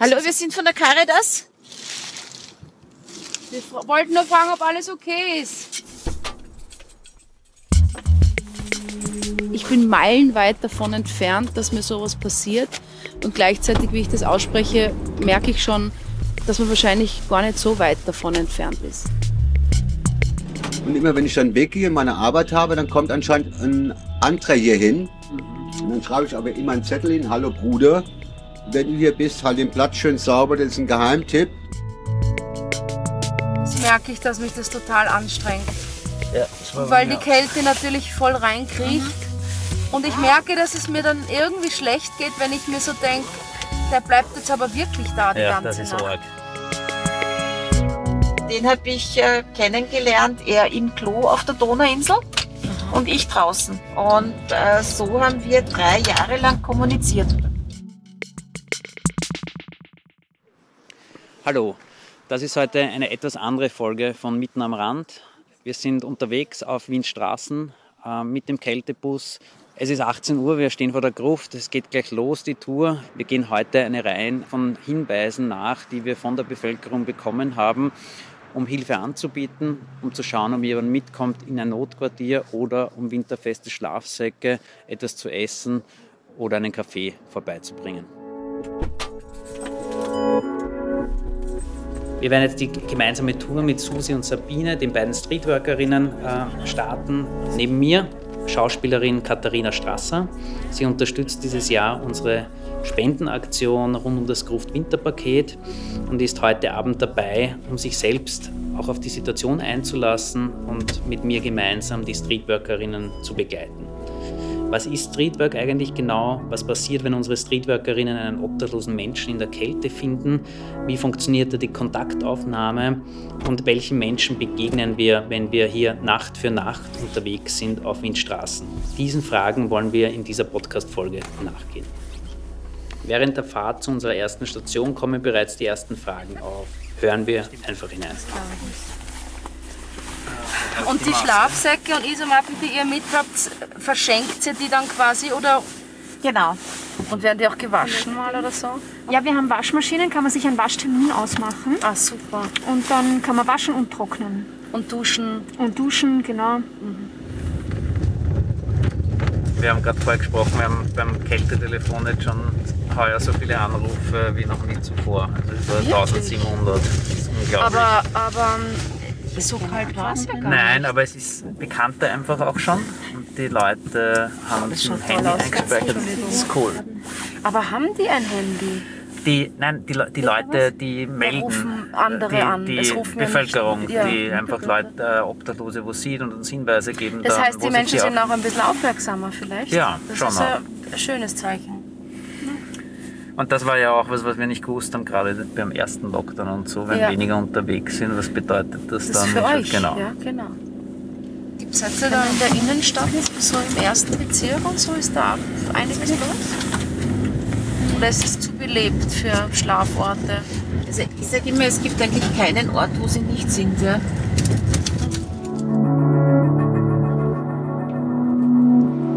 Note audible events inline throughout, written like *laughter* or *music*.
Hallo, wir sind von der Caritas. Wir wollten nur fragen, ob alles okay ist. Ich bin meilenweit davon entfernt, dass mir sowas passiert. Und gleichzeitig, wie ich das ausspreche, merke ich schon, dass man wahrscheinlich gar nicht so weit davon entfernt ist. Und immer wenn ich dann weggehe und meine Arbeit habe, dann kommt anscheinend ein anderer hier hin. Und dann schreibe ich aber immer einen Zettel hin, hallo Bruder, wenn du hier bist, halt den Platz schön sauber, das ist ein Geheimtipp. Jetzt merke ich, dass mich das total anstrengt. Ja, das war Weil die Kälte natürlich voll reinkriecht. Und ich merke, dass es mir dann irgendwie schlecht geht, wenn ich mir so denke, der bleibt jetzt aber wirklich da die Ja, ganze das ist Nacht. arg. Den habe ich äh, kennengelernt, er im Klo auf der Donauinsel und ich draußen. Und äh, so haben wir drei Jahre lang kommuniziert. Hallo, das ist heute eine etwas andere Folge von Mitten am Rand. Wir sind unterwegs auf Wiens Straßen äh, mit dem Kältebus. Es ist 18 Uhr, wir stehen vor der Gruft, es geht gleich los, die Tour. Wir gehen heute eine Reihe von Hinweisen nach, die wir von der Bevölkerung bekommen haben, um Hilfe anzubieten, um zu schauen, ob jemand mitkommt in ein Notquartier oder um winterfeste Schlafsäcke, etwas zu essen oder einen Kaffee vorbeizubringen. Wir werden jetzt die gemeinsame Tour mit Susi und Sabine, den beiden Streetworkerinnen, äh, starten. Neben mir Schauspielerin Katharina Strasser. Sie unterstützt dieses Jahr unsere Spendenaktion rund um das Gruft Winterpaket und ist heute Abend dabei, um sich selbst auch auf die Situation einzulassen und mit mir gemeinsam die Streetworkerinnen zu begleiten. Was ist Streetwork eigentlich genau? Was passiert, wenn unsere Streetworkerinnen einen obdachlosen Menschen in der Kälte finden? Wie funktioniert da die Kontaktaufnahme? Und welchen Menschen begegnen wir, wenn wir hier Nacht für Nacht unterwegs sind auf Windstraßen? Diesen Fragen wollen wir in dieser Podcast-Folge nachgehen. Während der Fahrt zu unserer ersten Station kommen bereits die ersten Fragen auf. Hören wir einfach hinein. Und die Schlafsäcke und Isomatten, die ihr mithabt, verschenkt ihr die dann quasi oder Genau. und werden die auch gewaschen mal oder so? Ja, wir haben Waschmaschinen, kann man sich einen Waschtermin ausmachen Ah, super. und dann kann man waschen und trocknen. Und duschen. Und duschen, genau. Wir haben gerade vorher gesprochen, wir haben beim Kältetelefon jetzt schon heuer so viele Anrufe wie noch nie zuvor. Also über 1700. Das ist unglaublich. Aber, aber ähm, so kalt war es ja gar Nein, aber es ist bekannter einfach auch schon. Und die Leute haben das es schaut im Handy eingespeichert. Das ist cool. nicht. Aber haben die ein Handy? Die, nein, die, die Leute, die melden, rufen andere die, an. die Bevölkerung, nicht- ja. die einfach Leute, äh, Obdachlose, wo sieht und uns Hinweise geben. Das da, heißt, wo die Menschen sind auch- auch ein bisschen aufmerksamer vielleicht? Ja, das schon ist ja ein schönes Zeichen. Und das war ja auch was, was wir nicht gewusst haben, gerade beim ersten Lockdown und so, wenn Ja. weniger unterwegs sind, was bedeutet das, Das dann? für euch. Genau. Ja, genau. Gibt es jetzt da in der Innenstadt, so im ersten Bezirk und so, ist da einiges los? Oder ist es zu belebt für Schlaforte? Also ich sage immer, es gibt eigentlich keinen Ort, wo sie nicht sind. Ja.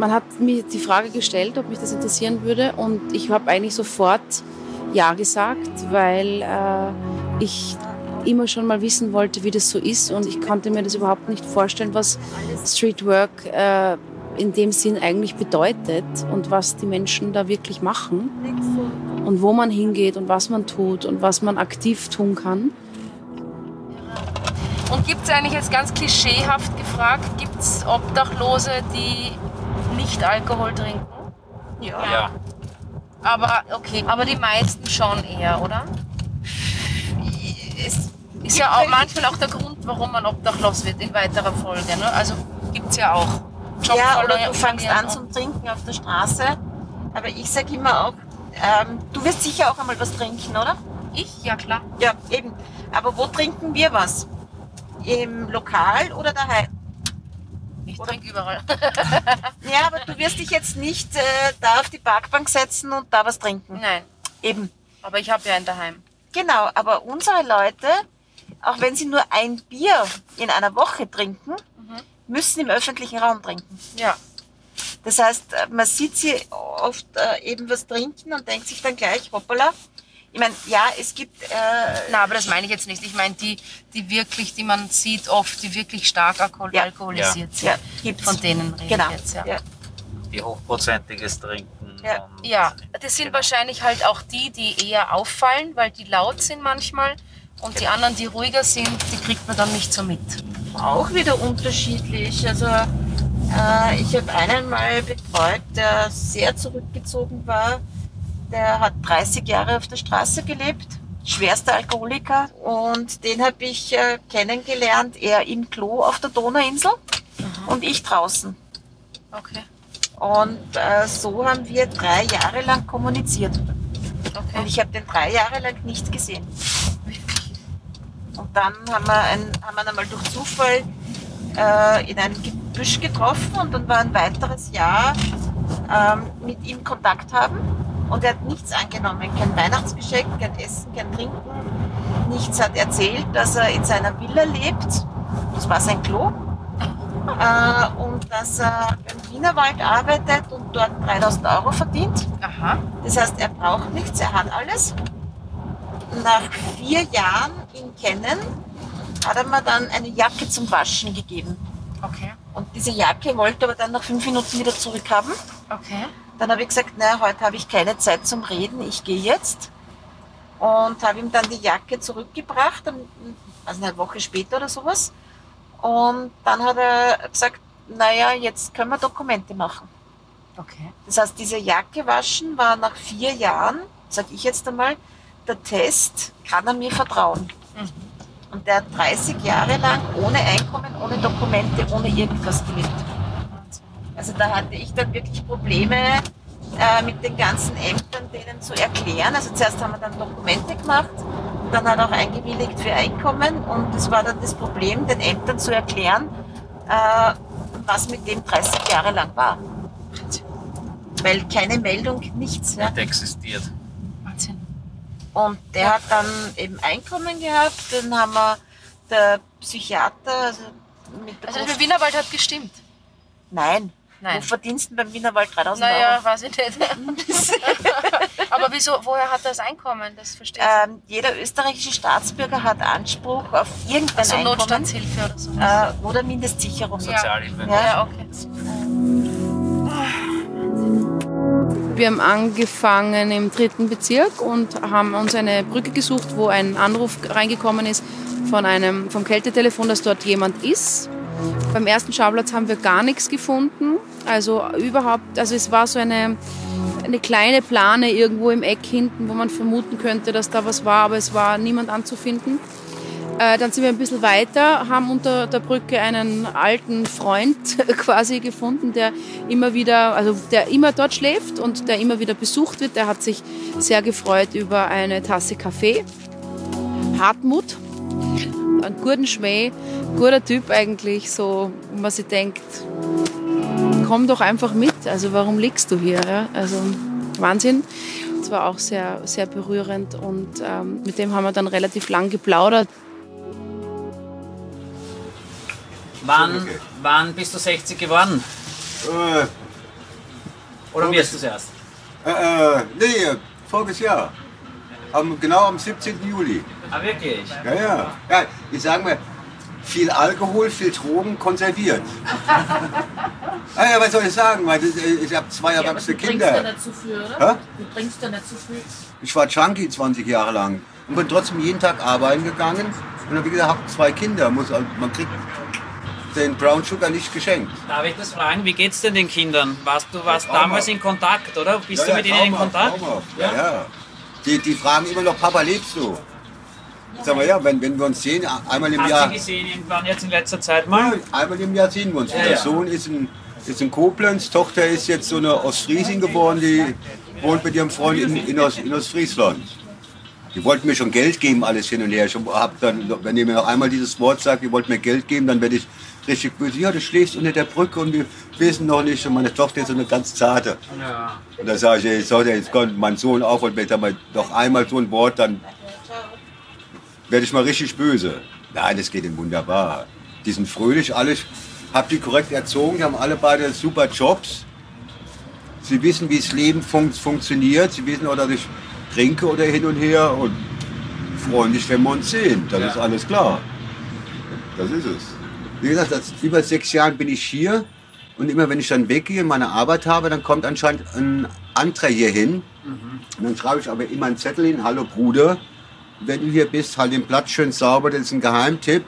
Man hat mir die Frage gestellt, ob mich das interessieren würde und ich habe eigentlich sofort Ja gesagt, weil äh, ich immer schon mal wissen wollte, wie das so ist und ich konnte mir das überhaupt nicht vorstellen, was Streetwork äh, in dem Sinn eigentlich bedeutet und was die Menschen da wirklich machen und wo man hingeht und was man tut und was man aktiv tun kann. Und gibt es eigentlich jetzt ganz klischeehaft gefragt, gibt es Obdachlose, die nicht Alkohol trinken? Ja. Aber okay, aber die meisten schon eher, oder? Es ist ja auch manchmal auch der Grund, warum man obdachlos wird in weiterer Folge. Ne? Also gibt es ja auch. Ja, oder du fangst an zum Trinken auf der Straße. Aber ich sage immer auch, ähm, du wirst sicher auch einmal was trinken, oder? Ich? Ja, klar. Ja, eben. Aber wo trinken wir was? Im Lokal oder daheim? Ich trinke überall. *laughs* Ja, aber du wirst dich jetzt nicht äh, da auf die Parkbank setzen und da was trinken. Nein, Eben. aber ich habe ja einen daheim. Genau, aber unsere Leute, auch wenn sie nur ein Bier in einer Woche trinken, müssen im öffentlichen Raum trinken. Ja. Das heißt, äh, man sieht sie oft äh, eben was trinken und denkt sich dann gleich, hoppala, Ich meine, ja, es gibt. Äh, Na, aber das meine ich jetzt nicht. Ich meine die, die wirklich, die man sieht oft, die wirklich stark alkohol Ja. alkoholisiert sind. ja, gibt's. Von denen rede Genau. ich jetzt, ja. ja. Die hochprozentiges Trinken. Ja. Ja, das sind wahrscheinlich halt auch die, die eher auffallen, weil die laut sind manchmal. Und die anderen, die ruhiger sind, die kriegt man dann nicht so mit. auch wieder unterschiedlich. Also äh, ich habe einen mal betreut, der sehr zurückgezogen war. Der hat 30 Jahre auf der Straße gelebt, schwerster Alkoholiker. Und den habe ich äh, kennengelernt, er im Klo auf der Donauinsel und ich draußen. Okay. Und äh, so haben wir drei Jahre lang kommuniziert. Und Okay. ich habe den drei Jahre lang nicht gesehen. Und dann haben wir, ein, haben wir einmal durch Zufall äh, in einem Gebüsch getroffen und dann war ein weiteres Jahr ähm, mit ihm Kontakt haben. Und er hat nichts angenommen, kein Weihnachtsgeschenk, kein Essen, kein Trinken, nichts. Hat erzählt, dass er in seiner Villa lebt. Das war sein Klo. Äh, und dass er im Wienerwald arbeitet und dort 3000 Euro verdient. Aha. Das heißt, er braucht nichts, er hat alles. Nach vier Jahren ihn kennen, hat er mir dann eine Jacke zum Waschen gegeben. Okay. Und diese Jacke wollte er aber dann nach fünf Minuten wieder zurückhaben. Okay. Dann habe ich gesagt, na, heute habe ich keine Zeit zum Reden, ich gehe jetzt. Und habe ihm dann die Jacke zurückgebracht, also eine Woche später oder sowas. Und dann hat er gesagt, naja, jetzt können wir Dokumente machen. Okay. Das heißt, diese Jacke waschen war nach vier Jahren, sage ich jetzt einmal, der Test, kann er mir vertrauen. Mhm. Und der hat 30 Jahre lang ohne Einkommen, ohne Dokumente, ohne irgendwas gelebt. Also da hatte ich dann wirklich Probleme äh, mit den ganzen Ämtern, denen zu erklären. Also zuerst haben wir dann Dokumente gemacht, dann hat er auch eingewilligt für Einkommen und es war dann das Problem, den Ämtern zu erklären, äh, was mit dem 30 Jahre lang war. Weil keine Meldung, nichts. Ja. Nicht existiert. Wahnsinn. Und der hat dann eben Einkommen gehabt, dann haben wir der Psychiater, also mit der Also der Wienerwald hat gestimmt. Nein. Nein. Wo verdienst du beim Wienerwald 3000 Naja, Euro? weiß ich nicht. *laughs* Aber wieso, woher hat er das Einkommen? Das verstehe ich. Ähm, jeder österreichische Staatsbürger hat Anspruch auf irgendein also Einkommen Notstandshilfe oder so. äh, oder Mindestsicherung. Sozialhilfe. Ja. ja, okay. Wir haben angefangen im dritten Bezirk und haben uns eine Brücke gesucht, wo ein Anruf reingekommen ist von einem, vom Kältetelefon, dass dort jemand ist. Beim ersten Schauplatz haben wir gar nichts gefunden. Also überhaupt, also es war so eine, eine kleine Plane irgendwo im Eck hinten, wo man vermuten könnte, dass da was war, aber es war niemand anzufinden. Äh, dann sind wir ein bisschen weiter, haben unter der Brücke einen alten Freund *laughs* quasi gefunden, der immer wieder, also der immer dort schläft und der immer wieder besucht wird. Der hat sich sehr gefreut über eine Tasse Kaffee. Hartmut, ein guten Schmäh, guter Typ eigentlich, so, wo man sich denkt, komm doch einfach mit. Also warum liegst du hier? Ja? Also Wahnsinn. Das war auch sehr, sehr berührend und ähm, mit dem haben wir dann relativ lang geplaudert. Wann, wann bist du 60 geworden? Äh, Oder wirst du es erst? äh, äh, nee, voriges Jahr. Am, genau am 17. Juli. Ah, wirklich? Ja, ja. ja ich sage mal, viel Alkohol, viel Drogen konserviert. *laughs* ah, ja, was soll ich sagen? Äh, ich habe zwei erwachsene Kinder. nicht zu viel, oder? Hä? Du trinkst ja nicht zu viel. Ich war Junkie 20 Jahre lang und bin trotzdem jeden Tag arbeiten gegangen. Und dann, wie gesagt, habe zwei Kinder. Muss, also, man kriegt den Brown Sugar nicht geschenkt. Darf ich das fragen? Wie geht's denn den Kindern? Warst du warst damals in Kontakt, oder? Bist Ja, du mit ja, ihnen in Kontakt? Ja, ja. Die, die fragen immer noch, Papa, lebst du? Sag mal, ja, wenn, wenn wir uns sehen, einmal im Hast Jahr. du gesehen irgendwann jetzt in letzter Zeit mal? Ja, einmal im Jahr sehen wir uns. Ja, Der ja. Sohn ist in, ist in Koblenz, Tochter ist jetzt so eine Ostfriesin geworden, die wohnt mit ihrem Freund in, in, Ost, in Ostfriesland. Die wollten mir schon Geld geben, alles hin und her. Ich hab dann, wenn ihr mir noch einmal dieses Wort sagt, ihr wollt mir Geld geben, dann werde ich richtig böse. Ja, du schläfst unter der Brücke und wir wissen noch nicht. Und meine Tochter ist so eine ganz zarte. Ja. Und da sage ich, ey, sorry, jetzt kommt mein Sohn auf und wenn ich mal noch einmal so ein Wort, dann werde ich mal richtig böse. Nein, das geht ihnen wunderbar. Die sind fröhlich, alle, hab die korrekt erzogen, die haben alle beide super Jobs. Sie wissen, wie das Leben fun funktioniert. Sie wissen auch, dass ich trinke oder hin und her und freue mich, wenn wir uns sehen. Das ist alles klar. Das ist es. Wie gesagt, seit über sechs Jahren bin ich hier und immer wenn ich dann weggehe und meine Arbeit habe, dann kommt anscheinend ein anderer hier hin. Und dann schreibe ich aber immer einen Zettel hin, hallo Bruder, wenn du hier bist, halt den Platz schön sauber, das ist ein Geheimtipp.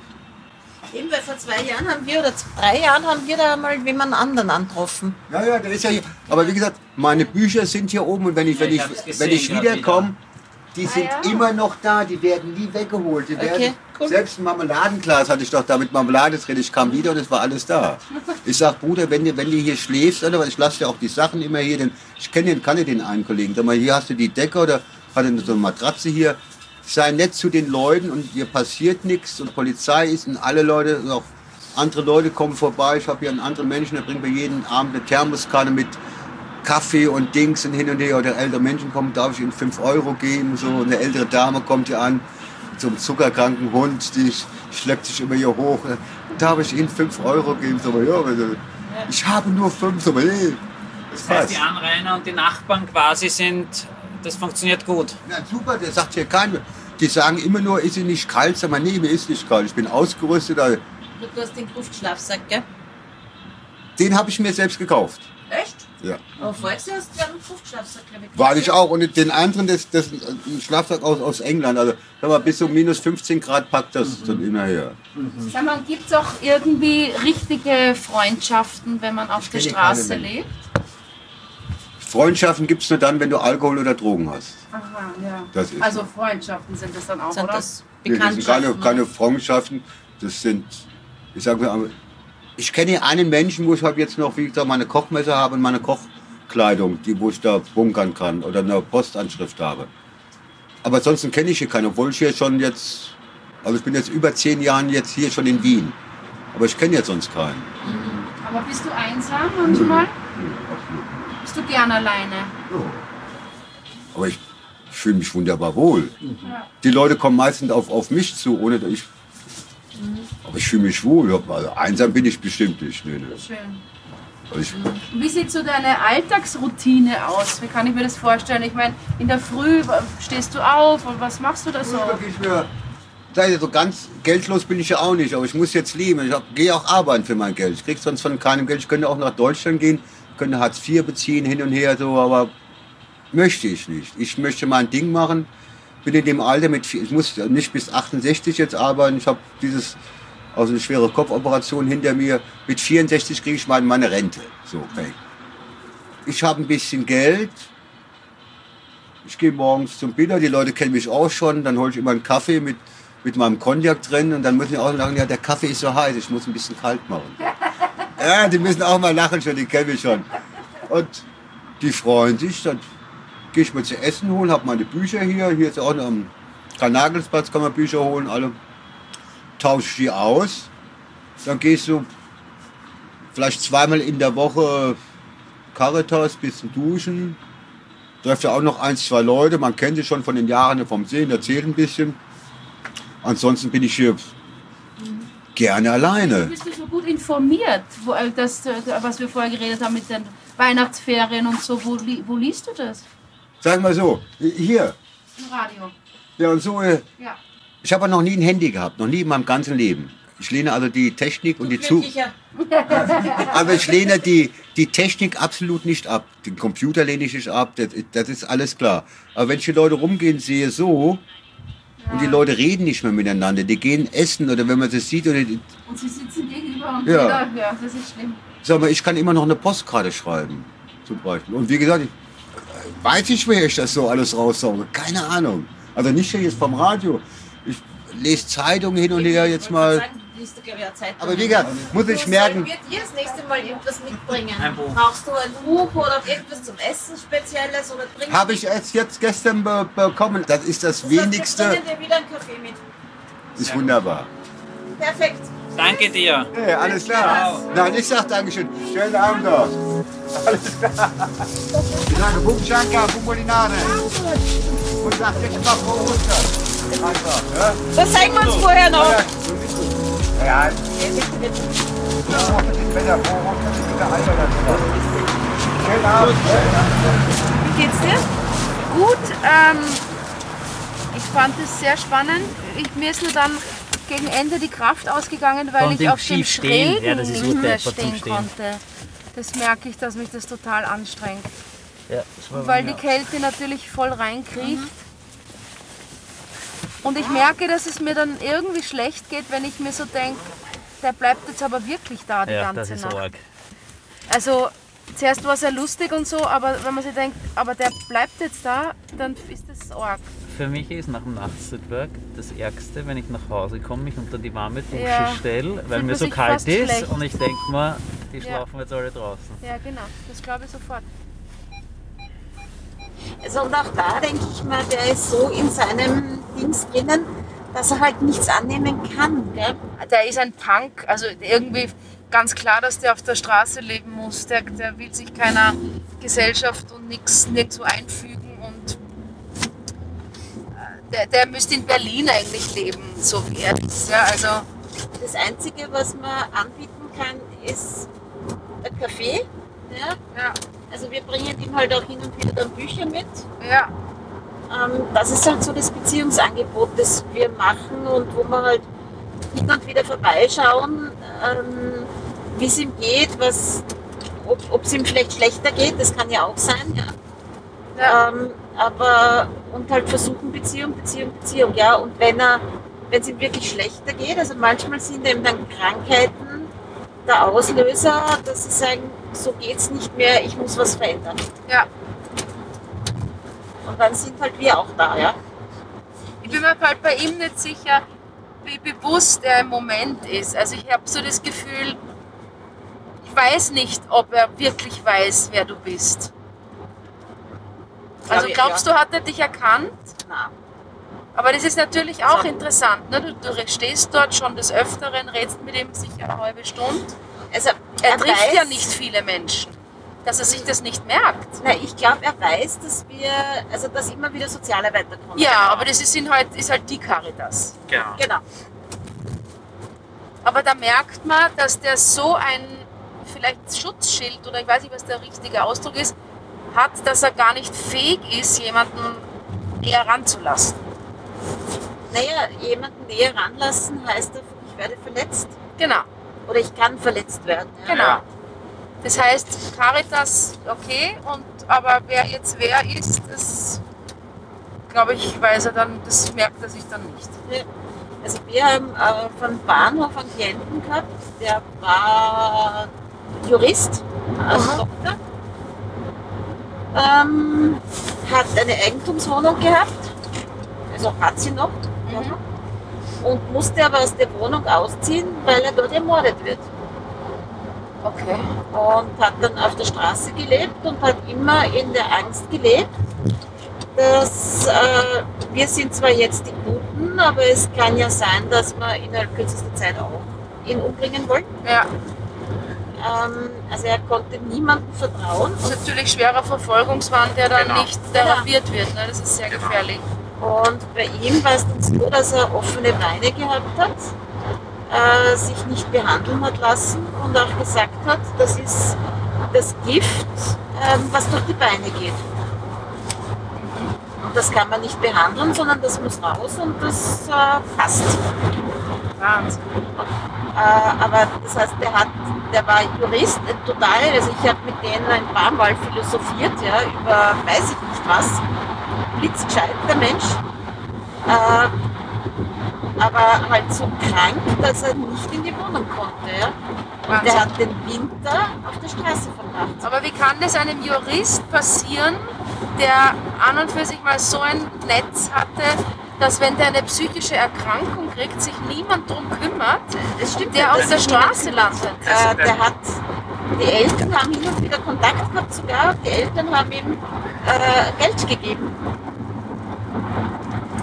Eben, weil vor zwei Jahren haben wir, oder drei Jahren haben wir da mal jemanden anderen angetroffen. Ja, ja, der ist ja hier. Aber wie gesagt, meine Bücher sind hier oben und wenn ich, wenn ich ich, wenn ich wiederkomme, die sind ja. immer noch da, die werden nie weggeholt. Die werden, Okay, cool. Selbst ein Marmeladenglas hatte ich doch da mit Marmelade drin. Ich kam wieder und es war alles da. Ich sag, Bruder, wenn du, wenn du hier schläfst, oder ich lasse dir auch die Sachen immer hier, denn ich kenne den, kannte den einen Kollegen. Sag mal, hier hast du die Decke oder hat er so eine Matratze hier. Sei nett zu den Leuten und dir passiert nichts und Polizei ist und alle Leute, und auch andere Leute kommen vorbei. Ich habe hier einen anderen Menschen, der bringt mir jeden Abend eine Thermoskanne mit Kaffee und Dings und hin und her. Oder ältere Menschen kommen, darf ich ihnen 5 Euro geben. So eine ältere Dame kommt hier an, mit so zuckerkranken Hund, die sch- schleppt sich immer hier hoch. Darf ich ihnen 5 Euro geben? So, ja, also, ich habe nur 5. So, nee, das Das heißt, die Anrainer und die Nachbarn quasi sind, das funktioniert gut. Ja, super, der sagt hier keiner. Die sagen immer nur, ist sie nicht kalt? Sag mal, nee, mir ist nicht kalt. Ich bin ausgerüstet. also, Du hast den Gruftschlafsack, gell? Den habe ich mir selbst gekauft. Echt? Ja. Aber vorher hast du einen Gruftschlafsack, glaube ich. War ich auch. Und den anderen, das, das ist ein Schlafsack aus, aus England. Also sag mal, bis zu minus 15 Grad packt das dann immer her. Sag mal, gibt es auch irgendwie richtige Freundschaften, wenn man auf der kenne Straße lebt? Freundschaften gibt es nur dann, wenn du Alkohol oder Drogen hast. Aha, ja. Das ist also so. Freundschaften sind das dann auch, Sind oder? das Nee, das sind keine, keine Freundschaften. Das sind, ich sage mal, ich kenne hier einen Menschen, wo ich halt jetzt noch, wie gesagt, meine Kochmesser habe und meine Kochkleidung, die, wo ich da bunkern kann oder eine Postanschrift habe. Aber ansonsten kenne ich hier keinen, obwohl ich hier schon jetzt, also ich bin jetzt über zehn Jahren jetzt hier schon in Wien. Aber ich kenne jetzt sonst keinen. Aber bist du einsam manchmal? Bist du gern alleine? Aber ich fühle mich wunderbar wohl. Die Leute kommen meistens auf, auf mich zu, ohne dass ich. Aber ich fühle mich wohl. Also einsam bin ich bestimmt nicht. Nee, nee. Schön. Ich, Und Wie sieht so deine Alltagsroutine aus? Wie kann ich mir das vorstellen? Ich meine, in der Früh stehst du auf und was machst du da so? Ich, so ganz geldlos bin ich ja auch nicht, aber ich muss jetzt leben. Ich gehe auch arbeiten für mein Geld. Ich krieg sonst von keinem Geld. Ich könnte auch nach Deutschland gehen, könnte Hartz IV beziehen, hin und her, so, aber möchte ich nicht. Ich möchte mein Ding machen. Bin in dem Alter mit, ich muss nicht bis 68 jetzt arbeiten. Ich habe dieses, also eine schwere Kopfoperation hinter mir. Mit 64 kriege ich meine, meine Rente. So, okay. Ich habe ein bisschen Geld. Ich gehe morgens zum Biller, die Leute kennen mich auch schon, dann hole ich immer einen Kaffee mit, mit meinem Cognac drin und dann müssen die auch sagen, ja, der Kaffee ist so heiß, ich muss ein bisschen kalt machen. Ja, die müssen auch mal lachen schon, die kennen mich schon. Und die freuen sich, dann gehe ich mal zu essen holen, habe meine Bücher hier, hier ist auch noch am Karl-Nagels-Platz, kann man Bücher holen, alle tausche ich die aus. Dann gehst du vielleicht zweimal in der Woche Caritas, bisschen duschen, trefft ja auch noch ein, zwei Leute, man kennt sie schon von den Jahren vom Sehen, erzählt ein bisschen. Ansonsten bin ich hier gerne alleine. Informiert, wo, äh, das, äh, was wir vorher geredet haben mit den Weihnachtsferien und so? Wo, wo liest du das? Sag mal so, hier. Im Radio. Ja, und so, äh, Ja. ich habe noch nie ein Handy gehabt, noch nie in meinem ganzen Leben. Ich lehne also die Technik und die zu, Glücklicher. *laughs* aber ich lehne die, die Technik absolut nicht ab. Den Computer lehne ich nicht ab, das, das ist alles klar. Aber wenn ich die Leute rumgehen sehe, so, und die Leute reden nicht mehr miteinander, die gehen essen oder wenn man das sieht, oder die, Und sie sitzen gegenüber Ja. ja, das ist schlimm. Sag mal, ich kann immer noch eine Postkarte schreiben, zum Beispiel. Und wie gesagt, ich, äh, weiß ich, wer ich das so alles raussauge. Keine Ahnung. Also nicht hier jetzt vom Radio. Ich lese Zeitungen hin und her jetzt mal. Sagen, ich. Aber wie gesagt, muss ich merken, Wird ihr das nächste Mal irgendwas mitbringen? Ein Buch. Brauchst du ein Buch oder irgendwas zum Essen Spezielles? Habe ich es jetzt gestern be bekommen. Das ist das Das heißt, Wenigste. bringen dir wieder einen Kaffee mit. Ist wunderbar. Perfekt. Danke dir. Hey, alles klar. Nein, ich sag Dankeschön. Schönen Abend noch. Alles klar. Ich sage Bumschanka, Bumbolinare. Und sag jetzt mal Frau Ostern. Einfach, ja? Das zeigen wir uns vorher noch. Ja, Frohe. Wie geht's dir? gut. Ähm, ich fand es sehr spannend. Ich, mir ist nur dann gegen Ende die Kraft ausgegangen, weil ich auf dem. Schrägen Ja, nicht mehr stehen konnte. Das merke ich, dass mich das total anstrengt. Ja, Weil die Kälte natürlich voll reinkriecht. Und ich merke, dass es mir dann irgendwie schlecht geht, wenn ich mir so denke, der bleibt jetzt aber wirklich da die. Ja, ganze das ist Nacht. arg. Also zuerst war es ja lustig und so, aber wenn man sich denkt, aber der bleibt jetzt da, dann ist das arg. Für mich ist nach dem Nachtstrittwerk das Ärgste, wenn ich nach Hause komme, mich unter die warme Dusche Ja. stelle, weil Fühlt mir so kalt ist schlecht. und ich denke mir, die Ja. schlafen jetzt alle draußen. Ja, genau, das glaube ich sofort. Also und auch da denke ich mal, der ist so in seinem Dings drinnen, dass er halt nichts annehmen kann. Gell? Der ist ein Punk, also irgendwie ganz klar, dass der auf der Straße leben muss. Der, der will sich keiner Gesellschaft und nichts nirgendwo einfügen der, der müsste in Berlin eigentlich leben, so wie er ist. Ja, also Das Einzige, was man anbieten kann, ist ein Kaffee. Ja? ja, Also wir bringen ihm halt auch hin und wieder dann Bücher mit. ja, Ähm, das ist halt so das Beziehungsangebot, das wir machen und wo wir halt hin und wieder vorbeischauen, ähm, wie es ihm geht, was, ob es ihm vielleicht schlechter geht, das kann ja auch sein. Ja. Ja. Ähm, aber und halt versuchen Beziehung, Beziehung, Beziehung, ja. Und wenn er, wenn es ihm wirklich schlechter geht, also manchmal sind eben dann Krankheiten der Auslöser, dass sie sagen, so geht's nicht mehr, ich muss was verändern. ja. Und dann sind halt wir auch da, ja. Ich bin mir halt bei ihm nicht sicher, wie bewusst er im Moment ist. Also ich habe so das Gefühl, ich weiß nicht, ob er wirklich weiß, wer du bist. Also glaubst du, hat er dich erkannt? Na, Aber das ist natürlich auch interessant. Ne? Du, du stehst dort schon des Öfteren, redest mit ihm sicher eine halbe Stunde. also Er, trifft weiß, ja nicht viele Menschen, dass er sich das nicht merkt. Na, ich glaube, er weiß, dass wir, also dass immer wieder Sozialarbeiter kommen. Ja, aber das ist, ihn halt, ist halt die Caritas. Genau. Genau. Aber da merkt man, dass der so ein vielleicht Schutzschild oder ich weiß nicht, was der richtige Ausdruck ist, hat, dass er gar nicht fähig ist, jemanden näher ranzulassen. Naja, jemanden näher ranlassen heißt, ich werde verletzt. Genau, Oder ich kann verletzt werden. Ja. genau. Das heißt, Caritas, okay, und, aber wer jetzt wer ist, das glaube ich, weiß er dann, das merkt er sich dann nicht. Also wir haben äh, von Bahnhof einen Klienten gehabt, der war Jurist, also Doktor. Ähm, hat eine Eigentumswohnung gehabt, also hat sie noch. Und musste aber aus der Wohnung ausziehen, weil er dort ermordet wird. Okay. und hat dann auf der Straße gelebt und hat immer in der Angst gelebt, dass äh, wir sind zwar jetzt die Guten, aber es kann ja sein, dass wir innerhalb kürzester Zeit auch ihn umbringen wollen. Ja, Ähm, also er konnte niemandem vertrauen das ist natürlich schwerer Verfolgungswahn, der dann Genau. nicht therapiert wird. Ne? Das ist sehr gefährlich. und bei ihm war es dann so, dass er offene Beine gehabt hat, äh, sich nicht behandeln hat lassen und auch gesagt hat, das ist das Gift, ähm, was durch die Beine geht. Und das kann man nicht behandeln, sondern das muss raus und das äh, passt. Wahnsinn. Äh, aber das heißt, der, hat, der war Jurist, total, also ich habe mit denen ein paar Mal philosophiert, ja, über weiß ich nicht was. Blitzgescheit, der Mensch. Äh, aber halt so krank, dass er nicht in die Wohnung konnte. Ja. Und der Wahnsinn. hat den Winter auf der Straße verbracht. Aber wie kann das einem Jurist passieren, der an und für sich mal so ein Netz hatte, dass wenn der eine psychische Erkrankung kriegt, sich niemand drum kümmert, Das stimmt der auf der Straße landet? Äh, der hat, die Eltern haben hin und wieder Kontakt gehabt sogar. Die Eltern haben ihm äh, Geld gegeben.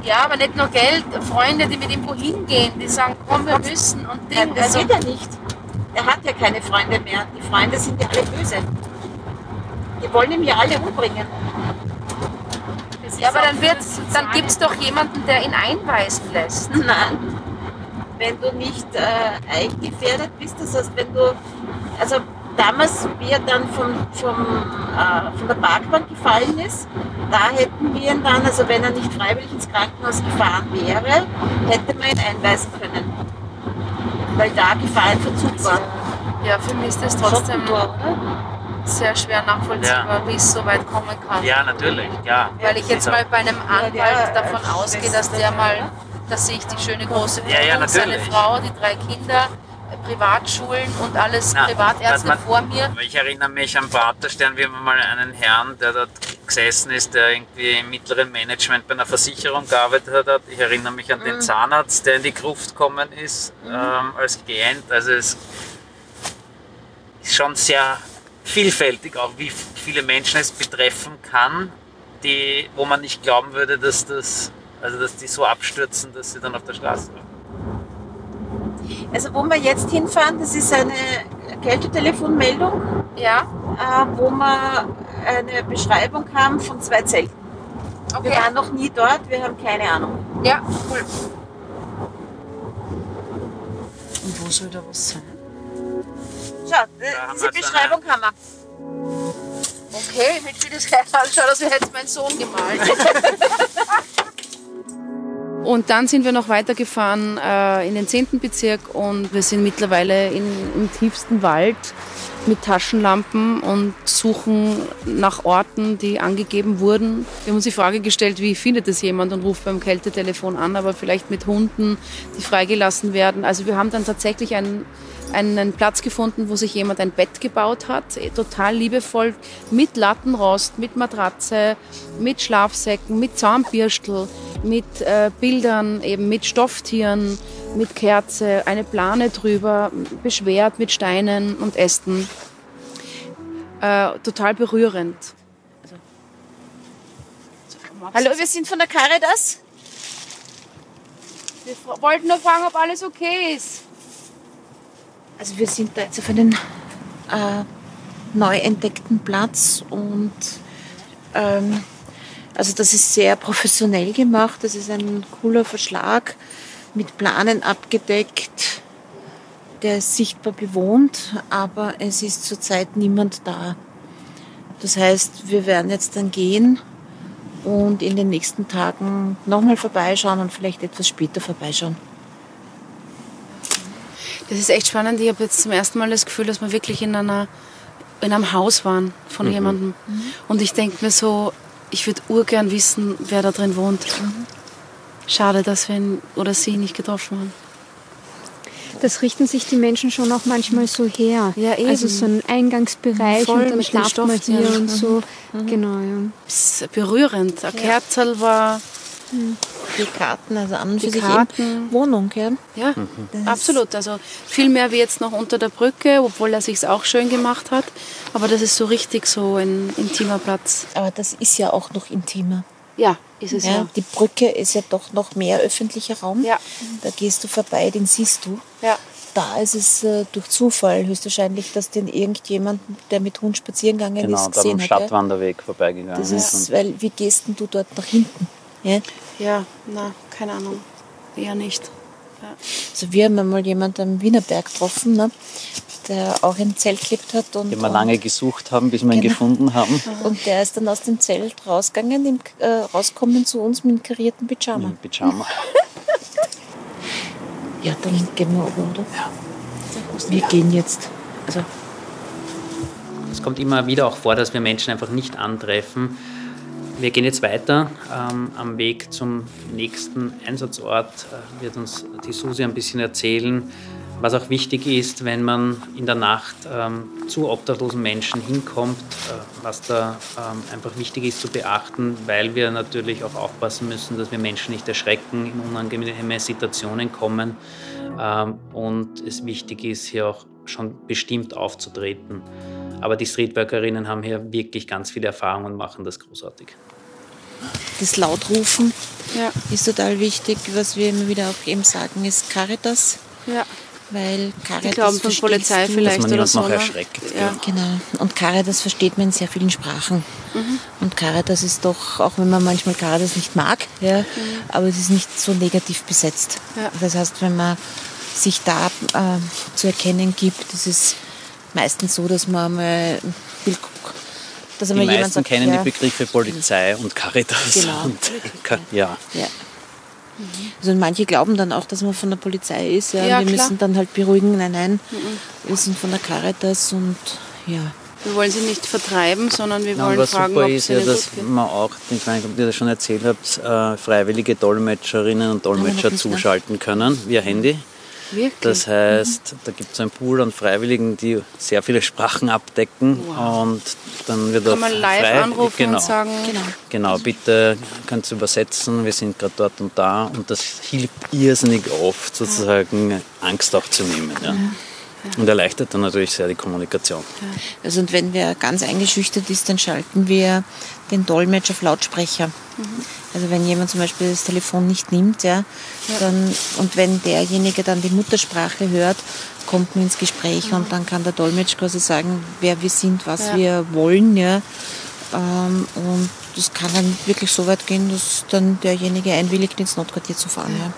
Ja, aber nicht nur Geld, Freunde, die mit ihm wohin gehen, die sagen, komm, wir müssen und Nein, Ding. das Also, geht er nicht. Er hat ja keine Freunde mehr. Die Freunde sind ja alle böse. Die wollen ihm ja alle umbringen. Ja, aber dann, wird's, dann gibt es doch jemanden, der ihn einweisen lässt. *laughs* Nein. Wenn du nicht äh, eingefährdet bist, das heißt, wenn du, also damals, wie er dann vom, vom, äh, von der Parkbank gefallen ist, da hätten wir ihn dann, also wenn er nicht freiwillig ins Krankenhaus gefahren wäre, hätte man ihn einweisen können. Weil da Gefahrenverzug war. Ja, für mich ist das trotzdem Schottentor, oder? Sehr schwer nachvollziehbar, wie es so weit kommen kann. Ja, natürlich, ja. Weil ich jetzt mal bei einem Anwalt Ja, davon ja, ausgehe, das- dass der mal, dass sich die schöne große Ja, ja, Wohnung, seine. Frau, die drei Kinder, äh, Privatschulen und alles Na, Privatärzte man- vor mir. Ich erinnere mich am Praterstern, wir haben mal einen Herrn, der dort gesessen ist, der irgendwie im mittleren Management bei einer Versicherung gearbeitet hat. Ich erinnere mich an den Zahnarzt, der in die Gruft gekommen ist ähm, als Klient. Also es ist schon sehr vielfältig, auch wie viele Menschen es betreffen kann, die, wo man nicht glauben würde, dass das, also dass die so abstürzen, dass sie dann auf der Straße waren. Also wo wir jetzt hinfahren, das ist eine Kältetelefonmeldung, Ja, äh, wo wir eine Beschreibung haben von zwei Zelten. Wir okay. waren noch nie dort, wir haben keine Ahnung. Ja, cool. Und wo soll da was sein? Schau, äh, diese Beschreibung haben wir. Okay, wenn sie das gleich anschaut, als hätte es mein Sohn gemalt. *laughs* Und dann sind wir noch weitergefahren äh, in den 10. Bezirk und wir sind mittlerweile in, im tiefsten Wald mit Taschenlampen und suchen nach Orten, die angegeben wurden. Wir haben uns die Frage gestellt, wie findet es jemand und ruft beim Kältetelefon an, aber vielleicht mit Hunden, die freigelassen werden. Also wir haben dann tatsächlich einen, einen Platz gefunden, wo sich jemand ein Bett gebaut hat, eh, total liebevoll, mit Lattenrost, mit Matratze, mit Schlafsäcken, mit Zahnbürstel, mit äh, Bildern, eben mit Stofftieren, mit Kerze, eine Plane drüber, beschwert mit Steinen und Ästen. Äh, total berührend. Hallo, wir sind von der Caritas. Wir wollten nur fragen, ob alles okay ist. Also wir sind da jetzt auf einem äh, neu entdeckten Platz und ähm, also das ist sehr professionell gemacht. Das ist ein cooler Verschlag mit Planen abgedeckt. Der ist sichtbar bewohnt, aber es ist zurzeit niemand da. Das heißt, wir werden jetzt dann gehen und in den nächsten Tagen nochmal vorbeischauen und vielleicht etwas später vorbeischauen. Das ist echt spannend. Ich habe jetzt zum ersten Mal das Gefühl, dass wir wirklich in, einer, in einem Haus waren von jemandem. Und ich denke mir so, ich würde urgern wissen, wer da drin wohnt. Schade, dass wir ihn oder sie nicht getroffen haben. Das richten sich die Menschen schon auch manchmal so her. Ja, eben. Also so ein Eingangsbereich Voll und dann schlaft man hier und so. Genau, ja. Das ist berührend. Ein Kerzel war, Die Karten, also an und Die für sich Karten. eben Wohnung, ja. ja, absolut. Also viel mehr wie jetzt noch unter der Brücke, obwohl er sich auch schön gemacht hat. Aber das ist so richtig so ein intimer Platz. Aber das ist ja auch noch intimer. Ja, ist es Ja, ja. Die Brücke ist ja doch noch mehr öffentlicher Raum. Ja. Da gehst du vorbei, den siehst du. Ja. Da ist es äh, durch Zufall höchstwahrscheinlich, dass den irgendjemand, der mit Hund spazieren gegangen Genau, ist, da gesehen am hat. Ja? Stadtwanderweg vorbeigegangen Das ist. ist, Und weil wie gehst denn du dort nach hinten? Ja? Ja, na, keine Ahnung. Eher nicht. Also wir haben einmal jemanden am Wienerberg getroffen, ne? der auch im Zelt gelebt hat. Und, die wir lange gesucht haben, bis wir ihn Genau. gefunden haben. *laughs* und der ist dann aus dem Zelt rausgegangen, im, äh, rauskommen zu uns mit einem karierten Pyjama. Im Pyjama. *laughs* Ja, dann gehen wir oben, oder? Ja. Wir gehen jetzt. Also Es kommt immer wieder auch vor, dass wir Menschen einfach nicht antreffen. Wir gehen jetzt weiter. Ähm, am Weg zum nächsten Einsatzort äh, wird uns die Susi ein bisschen erzählen, was auch wichtig ist, wenn man in der Nacht ähm, zu obdachlosen Menschen hinkommt, äh, was da ähm, einfach wichtig ist zu beachten, weil wir natürlich auch aufpassen müssen, dass wir Menschen nicht erschrecken, in unangenehme Situationen kommen ähm, und es wichtig ist, hier auch schon bestimmt aufzutreten. Aber die Streetworkerinnen haben hier wirklich ganz viel Erfahrung und machen das großartig. das Lautrufen Ja. ist total wichtig. Was wir immer wieder auch eben sagen, ist Caritas. Ja. Weil Caritas Die glauben von Polizei vielleicht man oder so. noch ne? erschreckt, Ja. Genau. Und Caritas versteht man in sehr vielen Sprachen. Mhm. Und Caritas ist doch, auch wenn man manchmal Caritas nicht mag, ja, aber es ist nicht so negativ besetzt. Mhm. Ja. Das heißt, wenn man sich da äh, zu erkennen gibt, das ist meistens so, dass man mal will, dass Die einmal jemand meisten sagt, kennen ja, die Begriffe Polizei und Caritas. Genau. Und, ja. Ja. Also manche glauben dann auch, dass man von der Polizei ist. Ja, Ja, wir klar. müssen dann halt beruhigen, nein, nein, wir sind von der Caritas und ja. Wir wollen sie nicht vertreiben, sondern wir Ja, wollen was fragen, super ob ist ja, dass man auch, ich weiß nicht, ob ihr das schon erzählt habt, äh, freiwillige Dolmetscherinnen und Dolmetscher zuschalten können via Handy. Wirklich? Das heißt, da gibt es einen Pool an Freiwilligen, die sehr viele Sprachen abdecken und dann wird Kann man live frei, anrufen genau, und sagen, Genau, bitte könnt ihr übersetzen, wir sind gerade dort und da und das hilft irrsinnig oft sozusagen Angst auch zu nehmen. Ja. Und erleichtert dann natürlich sehr die Kommunikation. Also und wenn wer ganz eingeschüchtert ist, dann schalten wir den Dolmetsch auf Lautsprecher. Also wenn jemand zum Beispiel das Telefon nicht nimmt, ja, dann und wenn derjenige dann die Muttersprache hört, kommt man ins Gespräch und dann kann der Dolmetsch quasi sagen, wer wir sind, was Ja. wir wollen, ja. Ähm, und das kann dann wirklich so weit gehen, dass dann derjenige einwilligt, ins Notquartier zu fahren. Ja.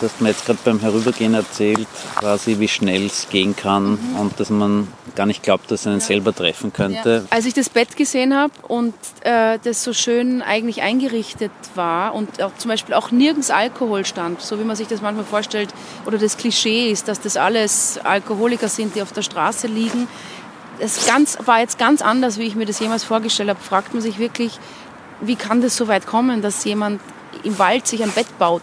Du hast mir jetzt gerade beim Herübergehen erzählt, quasi wie schnell es gehen kann und dass man gar nicht glaubt, dass es einen selber treffen könnte. Als ich das Bett gesehen habe und äh, das so schön eigentlich eingerichtet war und auch zum Beispiel auch nirgends Alkohol stand, so wie man sich das manchmal vorstellt, oder das Klischee ist, dass das alles Alkoholiker sind, die auf der Straße liegen. Das ganz, war jetzt ganz anders, wie ich mir das jemals vorgestellt habe. Fragt man sich wirklich, wie kann das so weit kommen, dass jemand im Wald sich ein Bett baut?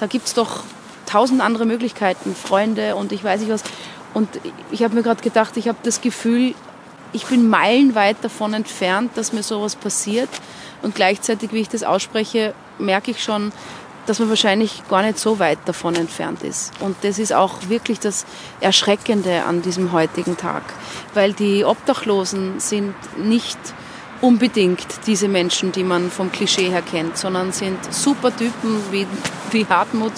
Da gibt es doch tausend andere Möglichkeiten, Freunde und ich weiß nicht was. Und ich habe mir gerade gedacht, ich habe das Gefühl, ich bin meilenweit davon entfernt, dass mir sowas passiert. Und gleichzeitig, wie ich das ausspreche, merke ich schon, dass man wahrscheinlich gar nicht so weit davon entfernt ist. Und das ist auch wirklich das Erschreckende an diesem heutigen Tag. Weil die Obdachlosen sind nicht unbedingt diese Menschen, die man vom Klischee her kennt, sondern sind super Typen wie, wie Hartmut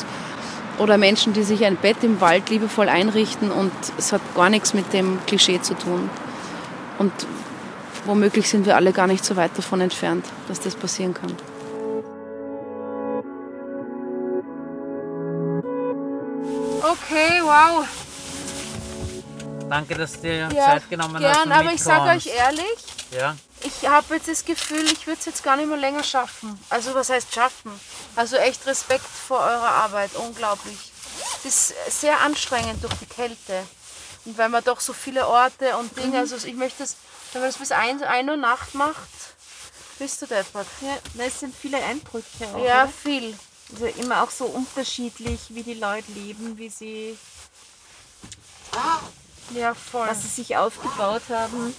oder Menschen, die sich ein Bett im Wald liebevoll einrichten und es hat gar nichts mit dem Klischee zu tun. Und womöglich sind wir alle gar nicht so weit davon entfernt, dass das passieren kann. Okay, wow. Danke, dass du dir Ja, Zeit genommen hast. gern, aber ich sage euch ehrlich, Ja, ich habe jetzt das Gefühl, ich würde es jetzt gar nicht mehr länger schaffen. Also was heißt schaffen? Also echt Respekt vor eurer Arbeit, unglaublich. Es ist sehr anstrengend durch die Kälte. Und weil man doch so viele Orte und Dinge, also ich möchte das, wenn man das bis 1, Uhr Nacht macht, bist du deppert. Ja, es sind viele Eindrücke. Auch, Ja, oder? viel. Also immer auch so unterschiedlich, wie die Leute leben, wie sie, Ja, voll. was sie sich aufgebaut haben.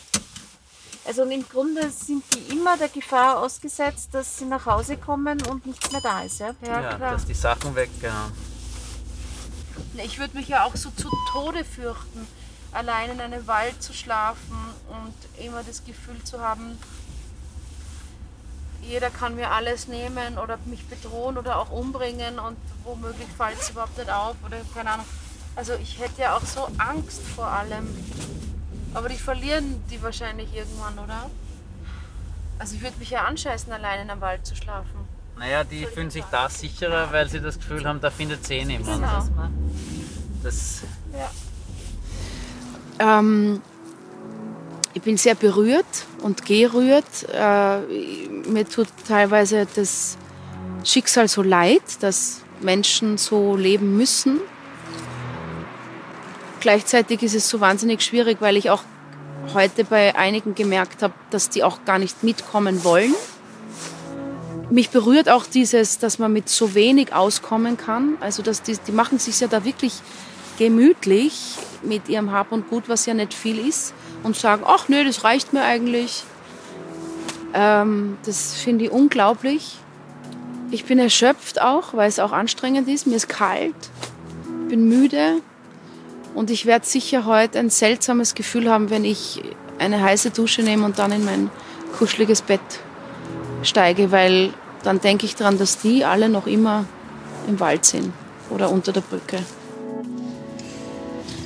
Also im Grunde sind die immer der Gefahr ausgesetzt, dass sie nach Hause kommen und nichts mehr da ist. Ja? Ja, ja, klar. dass die Sachen weg, genau. Ich würde mich ja auch so zu Tode fürchten, allein in einem Wald zu schlafen und immer das Gefühl zu haben, jeder kann mir alles nehmen oder mich bedrohen oder auch umbringen und womöglich fällt es überhaupt nicht auf oder keine Ahnung. Also ich hätte ja auch so Angst vor allem. Aber die verlieren die wahrscheinlich irgendwann, oder? Also ich würde mich ja anscheißen, allein in einem Wald zu schlafen. Naja, die fühlen sich da sicherer, weil sie das Gefühl haben, da findet sie eh niemand. Genau. Das, Ähm, ich bin sehr berührt und gerührt. Äh, mir tut teilweise das Schicksal so leid, dass Menschen so leben müssen. Gleichzeitig ist es so wahnsinnig schwierig, weil ich auch heute bei einigen gemerkt habe, dass die auch gar nicht mitkommen wollen. Mich berührt auch dieses, dass man mit so wenig auskommen kann. Also dass die, die machen sich ja da wirklich gemütlich mit ihrem Hab und Gut, was ja nicht viel ist, und sagen, ach nö, das reicht mir eigentlich. Ähm, das finde ich unglaublich. Ich bin erschöpft auch, weil es auch anstrengend ist. Mir ist kalt, bin müde und ich werde sicher heute ein seltsames Gefühl haben, wenn ich eine heiße Dusche nehme und dann in mein kuscheliges Bett steige, weil dann denke ich daran, dass die alle noch immer im Wald sind oder unter der Brücke.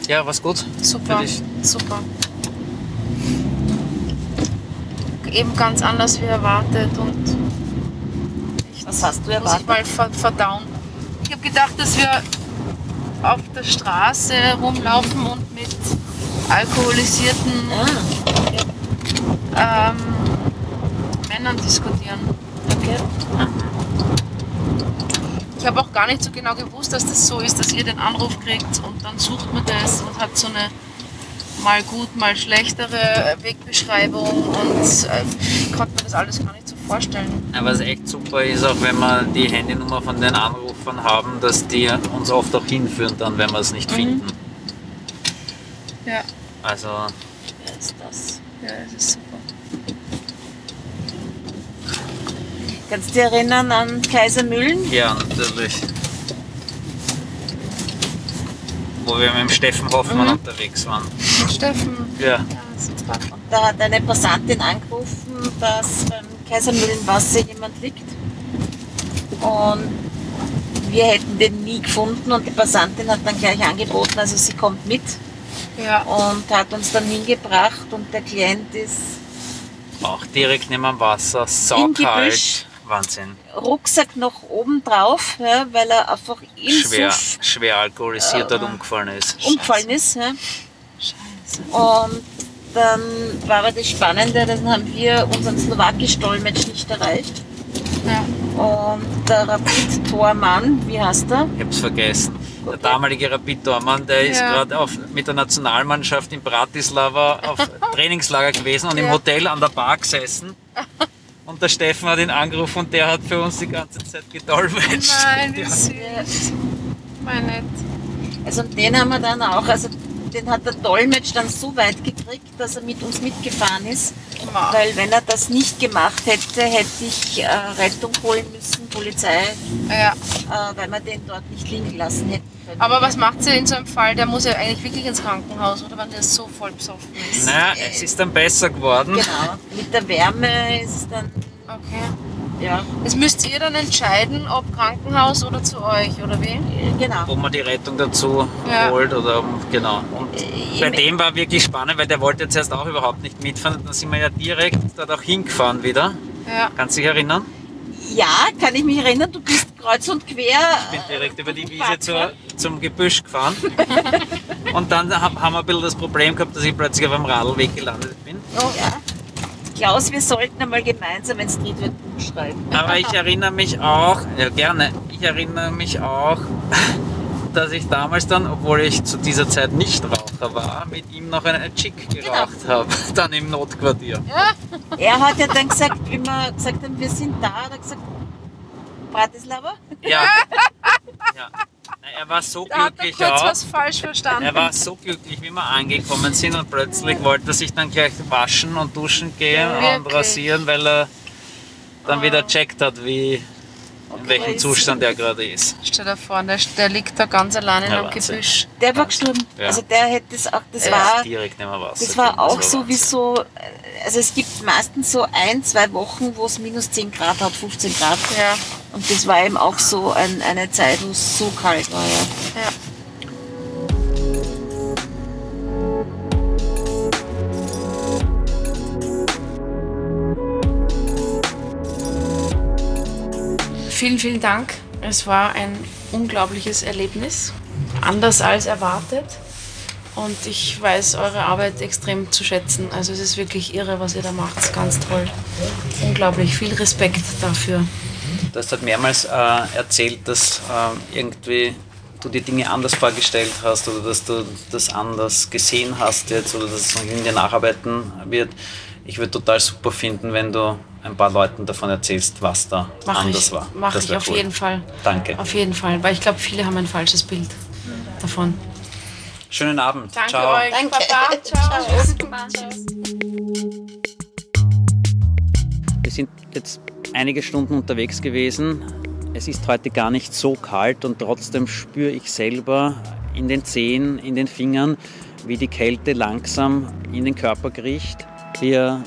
ja, was gut. Super, super. Eben ganz anders wie erwartet und Was hast du muss ich erwartet? mal ver verdauen. Ich habe gedacht, dass wir auf der Straße rumlaufen und mit alkoholisierten ähm, Männern diskutieren. Okay. Ich habe auch gar nicht so genau gewusst, dass das so ist, dass ihr den Anruf kriegt und dann sucht man das und hat so eine mal gut, mal schlechtere Wegbeschreibung und äh, ich konnte mir das alles gar nicht vorstellen. Aber was echt super ist, auch wenn wir die Handynummer von den Anrufern haben, dass die uns oft auch hinführen dann, wenn wir es nicht finden. Ja, Also Wer ist das? ja, das ist super. Kannst du dich erinnern an Kaisermühlen? ja, natürlich. Wo wir mit dem Steffen Hoffmann unterwegs waren. Steffen, Ja. ja, super. Und da hat eine Passantin angerufen, dass beim Kaisermühlenwasser jemand liegt. Und wir hätten den nie gefunden und die Passantin hat dann gleich angeboten, also sie kommt mit Ja, und hat uns dann hingebracht und der Klient ist Auch direkt neben dem Wasser, Gebüsch. saukalt. Wahnsinn. Rucksack noch oben drauf, ja, weil er einfach im Schwer, Suff schwer alkoholisiert dort Äh, umgefallen ist. umgefallen ist. Ja. scheiße. Und dann war aber das Spannende, dann haben wir unseren slowakisch-Dolmetsch nicht erreicht. Ja. Und der Rapid-Tormann, wie heißt er? Ich hab's vergessen. Der damalige Rapid-Tormann, der ist Ja. gerade auf- mit der Nationalmannschaft in Bratislava auf *laughs* Trainingslager gewesen und im Ja. Hotel an der Bar gesessen. Und der Steffen hat ihn angerufen und der hat für uns die ganze Zeit gedolmetscht. Nein, *laughs* wie Ja. süß. Mein nett. Also und den haben wir dann auch, also den hat der Dolmetsch dann so weit gekriegt, dass er mit uns mitgefahren ist. Ma. Weil wenn er das nicht gemacht hätte, hätte ich äh, Rettung holen müssen, Polizei, Ja. äh, weil wir den dort nicht liegen lassen hätten können. Aber was macht sie in so einem Fall? Der muss ja eigentlich wirklich ins Krankenhaus, oder wenn der so voll besoffen ist? Naja, es ist dann besser geworden. Genau, mit der Wärme ist es dann, Okay. Ja, Das müsst ihr dann entscheiden, ob Krankenhaus oder zu euch, oder wie? genau. Ob man die Rettung dazu Ja. holt oder genau. Und Äh, bei im- dem war wirklich spannend, weil der wollte jetzt erst auch überhaupt nicht mitfahren. Dann sind wir ja direkt dort auch hingefahren wieder. Ja. Kannst du dich erinnern? Ja, kann ich mich erinnern, du bist kreuz und quer. Ich bin direkt über die äh, Wiese zur, zum Gebüsch gefahren. *laughs* Und dann hab- haben wir ein bisschen das Problem gehabt, dass ich plötzlich auf einem Radlweg gelandet bin. Oh, ja. Klaus, wir sollten einmal gemeinsam ein Streetwear-Buch schreiben. Aber ich erinnere mich auch, ja gerne, ich erinnere mich auch, *laughs* dass ich damals dann, obwohl ich zu dieser Zeit nicht Raucher war, mit ihm noch eine Chick geraucht habe, *laughs* dann im Notquartier. Er hat ja dann gesagt, wie wir gesagt haben, wir sind da, hat er gesagt, Bratislava? Ja. *laughs* ja. Er war so Da hat er glücklich kurz auch. was falsch verstanden. Er war so glücklich, wie wir angekommen sind und plötzlich wollte er sich dann gleich waschen und duschen gehen und Wirklich? rasieren, weil er dann wieder checkt hat, wie, in welchem Zustand er gerade ist. Stell dir vor, der, der liegt da ganz allein in Ja, einem. Gebüsch. Der war gestorben. Ja. Also der hätte es auch, das Er war, direkt neben dem Wasser. das war auch war so wie so, also es gibt meistens so ein, zwei Wochen, wo es minus 10 Grad hat, 15 Grad. Ja. Und das war eben auch so ein, eine Zeit, wo es so kalt war. Ja. ja. Vielen, vielen Dank. Es war ein unglaubliches Erlebnis, anders als erwartet. Und ich weiß eure Arbeit extrem zu schätzen. Also es ist wirklich irre, was ihr da macht. Ganz toll. Unglaublich. Viel Respekt dafür. Du hast halt mehrmals äh, erzählt, dass äh, irgendwie du die Dinge anders vorgestellt hast oder dass du das anders gesehen hast jetzt oder dass es in dir nacharbeiten wird. Ich würde total super finden, wenn du ein paar Leuten davon erzählst, was da Mach anders ich, war. Mach Das ich auf cool. jeden Fall. Danke. Auf jeden Fall. Weil ich glaube, viele haben ein falsches Bild davon. Schönen Abend. Danke Ciao. euch. Danke. Baba. *laughs* Ciao. Wir sind jetzt einige Stunden unterwegs gewesen. Es ist heute gar nicht so kalt und trotzdem spüre ich selber in den Zehen, in den Fingern, wie die Kälte langsam in den Körper kriecht. Wir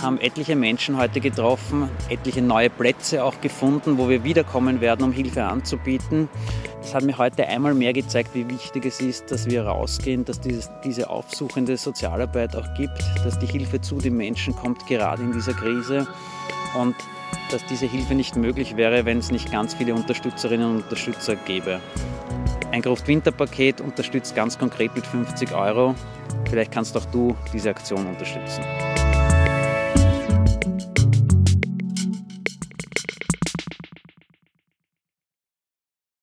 haben etliche Menschen heute getroffen, etliche neue Plätze auch gefunden, wo wir wiederkommen werden, um Hilfe anzubieten. Es hat mir heute einmal mehr gezeigt, wie wichtig es ist, dass wir rausgehen, dass dieses, diese aufsuchende Sozialarbeit auch gibt, dass die Hilfe zu den Menschen kommt, gerade in dieser Krise. Und dass diese Hilfe nicht möglich wäre, wenn es nicht ganz viele Unterstützerinnen und Unterstützer gäbe. Ein Gruft-Winterpaket unterstützt ganz konkret mit 50 Euro. Vielleicht kannst auch du diese Aktion unterstützen.